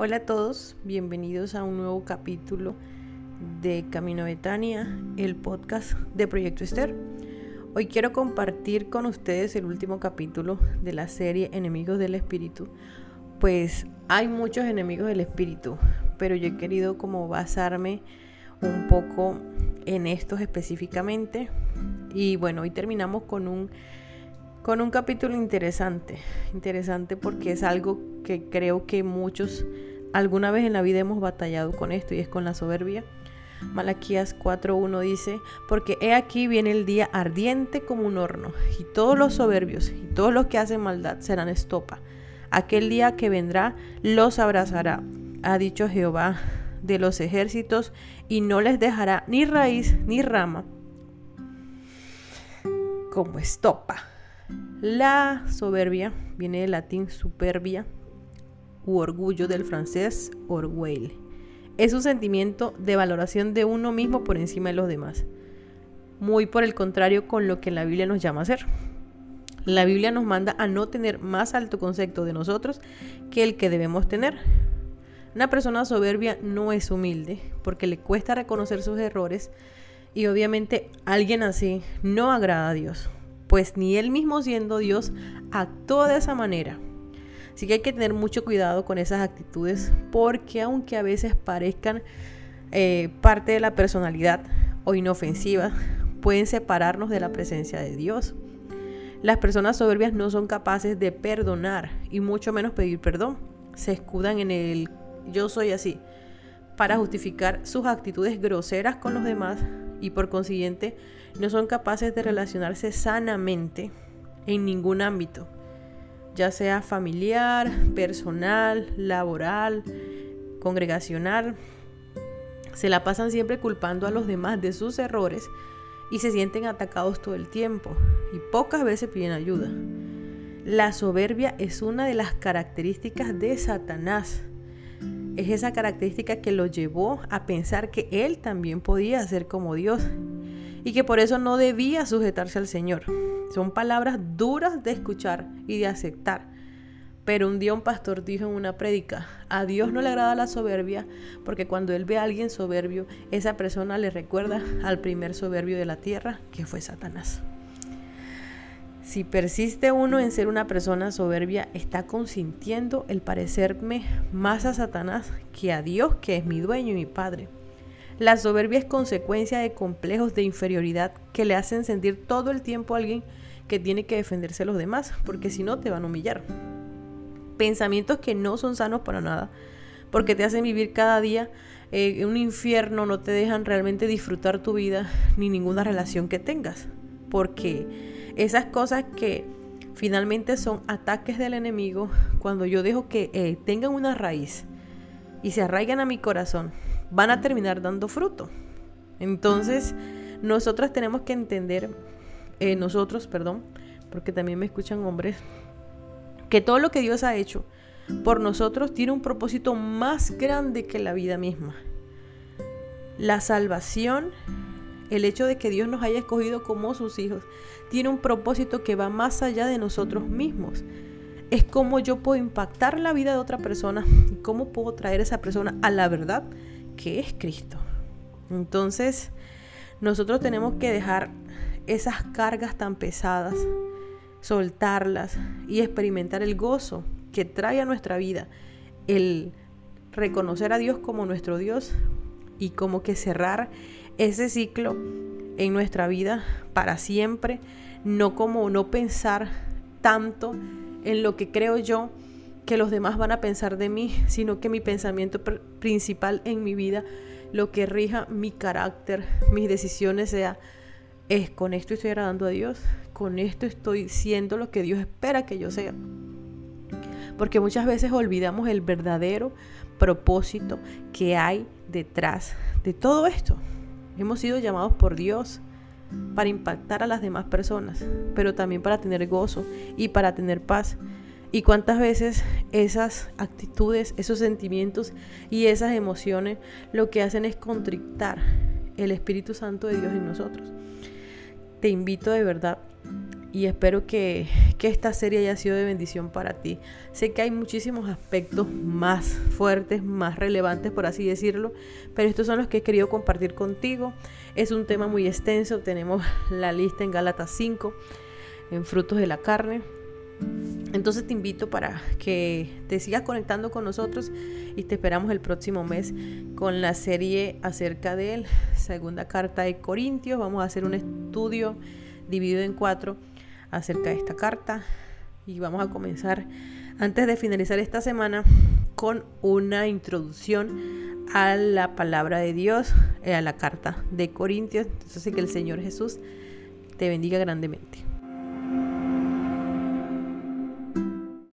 Hola a todos, bienvenidos a un nuevo capítulo de Camino Betania, el podcast de Proyecto Esther. Hoy quiero compartir con ustedes el último capítulo de la serie Enemigos del Espíritu. Pues hay muchos enemigos del espíritu, pero yo he querido como basarme un poco en estos específicamente. Y bueno, hoy terminamos con un con un capítulo interesante, interesante porque es algo que creo que muchos alguna vez en la vida hemos batallado con esto y es con la soberbia. Malaquías 4.1 dice, porque he aquí viene el día ardiente como un horno, y todos los soberbios y todos los que hacen maldad serán estopa. Aquel día que vendrá los abrazará, ha dicho Jehová de los ejércitos, y no les dejará ni raíz ni rama como estopa. La soberbia viene del latín superbia u orgullo del francés orgueil. Es un sentimiento de valoración de uno mismo por encima de los demás. Muy por el contrario con lo que la Biblia nos llama a hacer. La Biblia nos manda a no tener más alto concepto de nosotros que el que debemos tener. Una persona soberbia no es humilde porque le cuesta reconocer sus errores y obviamente alguien así no agrada a Dios pues ni él mismo siendo Dios actuó de esa manera. Así que hay que tener mucho cuidado con esas actitudes porque aunque a veces parezcan eh, parte de la personalidad o inofensivas, pueden separarnos de la presencia de Dios. Las personas soberbias no son capaces de perdonar y mucho menos pedir perdón. Se escudan en el yo soy así para justificar sus actitudes groseras con los demás y por consiguiente no son capaces de relacionarse sanamente en ningún ámbito, ya sea familiar, personal, laboral, congregacional. Se la pasan siempre culpando a los demás de sus errores y se sienten atacados todo el tiempo y pocas veces piden ayuda. La soberbia es una de las características de Satanás. Es esa característica que lo llevó a pensar que él también podía ser como Dios y que por eso no debía sujetarse al Señor. Son palabras duras de escuchar y de aceptar. Pero un día un pastor dijo en una prédica, a Dios no le agrada la soberbia, porque cuando Él ve a alguien soberbio, esa persona le recuerda al primer soberbio de la tierra, que fue Satanás. Si persiste uno en ser una persona soberbia, está consintiendo el parecerme más a Satanás que a Dios, que es mi dueño y mi padre. La soberbia es consecuencia de complejos de inferioridad que le hacen sentir todo el tiempo a alguien que tiene que defenderse a los demás, porque si no te van a humillar. Pensamientos que no son sanos para nada, porque te hacen vivir cada día en un infierno, no te dejan realmente disfrutar tu vida ni ninguna relación que tengas, porque esas cosas que finalmente son ataques del enemigo, cuando yo dejo que eh, tengan una raíz y se arraigan a mi corazón, van a terminar dando fruto. Entonces, nosotras tenemos que entender, eh, nosotros, perdón, porque también me escuchan hombres, que todo lo que Dios ha hecho por nosotros tiene un propósito más grande que la vida misma. La salvación, el hecho de que Dios nos haya escogido como sus hijos, tiene un propósito que va más allá de nosotros mismos. Es cómo yo puedo impactar la vida de otra persona y cómo puedo traer a esa persona a la verdad que es Cristo. Entonces, nosotros tenemos que dejar esas cargas tan pesadas, soltarlas y experimentar el gozo que trae a nuestra vida, el reconocer a Dios como nuestro Dios y como que cerrar ese ciclo en nuestra vida para siempre, no como no pensar tanto en lo que creo yo que los demás van a pensar de mí, sino que mi pensamiento principal en mi vida, lo que rija mi carácter, mis decisiones sea, es con esto estoy agradando a Dios, con esto estoy siendo lo que Dios espera que yo sea. Porque muchas veces olvidamos el verdadero propósito que hay detrás de todo esto. Hemos sido llamados por Dios para impactar a las demás personas, pero también para tener gozo y para tener paz. Y cuántas veces esas actitudes, esos sentimientos y esas emociones lo que hacen es contrictar el Espíritu Santo de Dios en nosotros. Te invito de verdad y espero que, que, esta serie haya sido de bendición para ti. Sé que hay muchísimos aspectos más fuertes, más relevantes, por así decirlo, pero estos son los que he querido compartir contigo. Es un tema muy extenso, tenemos la lista en Gálatas 5, en frutos de la carne. Entonces te invito para que te sigas conectando con nosotros y te esperamos el próximo mes con la serie acerca de la segunda carta de Corintios. Vamos a hacer un estudio dividido en cuatro acerca de esta carta y vamos a comenzar antes de finalizar esta semana con una introducción a la palabra de Dios, eh, a la carta de Corintios. Entonces que el Señor Jesús te bendiga grandemente.